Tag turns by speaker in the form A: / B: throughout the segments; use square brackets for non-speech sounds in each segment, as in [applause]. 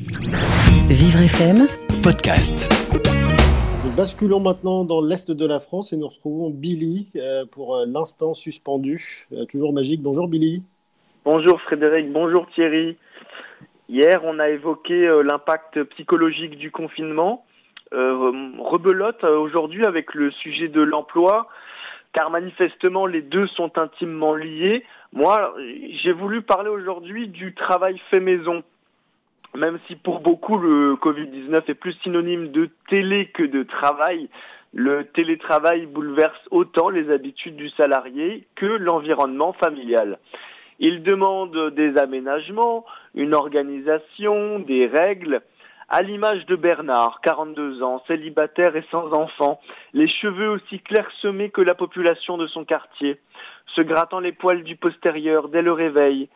A: Vivre FM Podcast.
B: Nous basculons maintenant dans l'Est de la France et nous retrouvons Billy euh, pour euh, l'instant suspendu. Euh, toujours magique. Bonjour Billy.
C: Bonjour Frédéric, bonjour Thierry. Hier, on a évoqué l'impact psychologique du confinement. rebelote aujourd'hui avec le sujet de l'emploi, car manifestement les deux sont intimement liés. Moi, j'ai voulu parler aujourd'hui du travail fait maison même si pour beaucoup le Covid-19 est plus synonyme de télé que de travail, le télétravail bouleverse autant les habitudes du salarié que l'environnement familial. Il demande des aménagements, une organisation, des règles. À l'image de Bernard, 42 ans, célibataire et sans enfant, les cheveux aussi clairsemés que la population de son quartier, se grattant les poils du postérieur dès le réveil,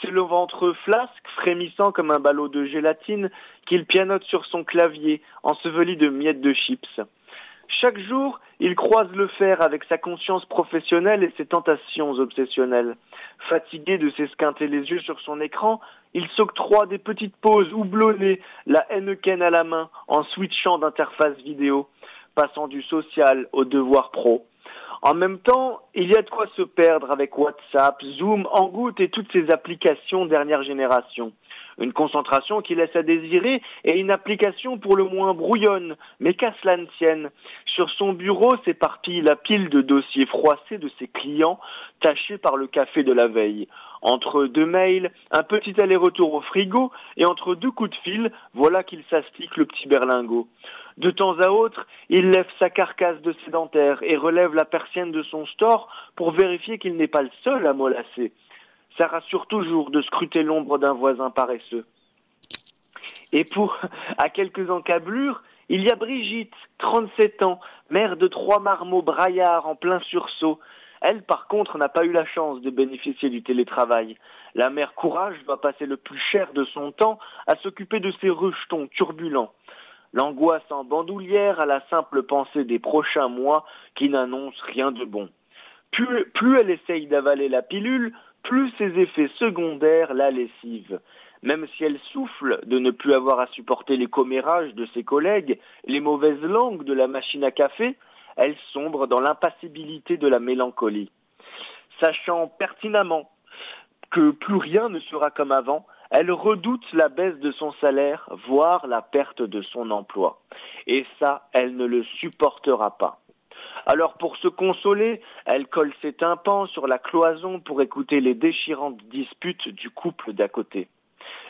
C: c'est le ventre flasque, frémissant comme un ballot de gélatine, qu'il pianote sur son clavier, enseveli de miettes de chips. Chaque jour, il croise le fer avec sa conscience professionnelle et ses tentations obsessionnelles. Fatigué de s'esquinter les yeux sur son écran, il s'octroie des petites pauses houblonnées, la Henneken à la main, en switchant d'interface vidéo, passant du social au devoir pro. En même temps, il y a de quoi se perdre avec WhatsApp, Zoom, Hangout et toutes ces applications dernière génération. Une concentration qui laisse à désirer et une application pour le moins brouillonne, mais qu'à cela ne. Sur son bureau s'éparpille la pile de dossiers froissés de ses clients, tachés par le café de la veille. Entre deux mails, un petit aller-retour au frigo, et entre deux coups de fil, voilà qu'il s'astique le petit berlingot. De temps à autre, il lève sa carcasse de sédentaire et relève la persienne de son store pour vérifier qu'il n'est pas le seul à mollasser. Ça rassure toujours de scruter l'ombre d'un voisin paresseux. Et pour, [laughs] à quelques encablures, il y a Brigitte, 37 ans, mère de trois marmots braillards en plein sursaut. Elle, par contre, n'a pas eu la chance de bénéficier du télétravail. La mère Courage doit passer le plus cher de son temps à s'occuper de ses rejetons turbulents l'angoisse en bandoulière à la simple pensée des prochains mois qui n'annoncent rien de bon. Plus, plus elle essaye d'avaler la pilule, plus ses effets secondaires la lessivent. Même si elle souffle de ne plus avoir à supporter les commérages de ses collègues, les mauvaises langues de la machine à café, elle sombre dans l'impassibilité de la mélancolie. Sachant pertinemment que plus rien ne sera comme avant, elle redoute la baisse de son salaire, voire la perte de son emploi. Et ça, elle ne le supportera pas. Alors pour se consoler, elle colle ses tympans sur la cloison pour écouter les déchirantes disputes du couple d'à côté.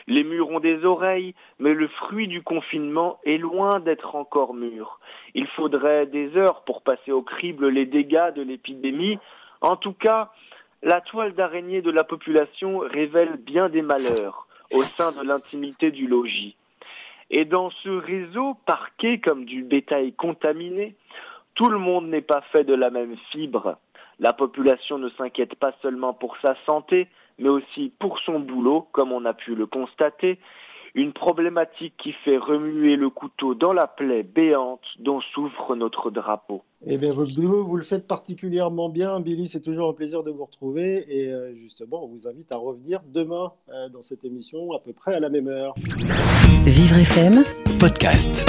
C: Les murs ont des oreilles, mais le fruit du confinement est loin d'être encore mûr. Il faudrait des heures pour passer au crible les dégâts de l'épidémie. En tout cas, la toile d'araignée de la population révèle bien des malheurs au sein de l'intimité du logis. Et dans ce réseau parqué comme du bétail contaminé, tout le monde n'est pas fait de la même fibre. La population ne s'inquiète pas seulement pour sa santé, mais aussi pour son boulot, comme on a pu le constater, une problématique qui fait remuer le couteau dans la plaie béante dont souffre notre drapeau.
B: Eh bien, votre boulot, vous le faites particulièrement bien, Billy. C'est toujours un plaisir de vous retrouver. Et euh, justement, on vous invite à revenir demain euh, dans cette émission, à peu près à la même heure.
A: Vivre FM, podcast.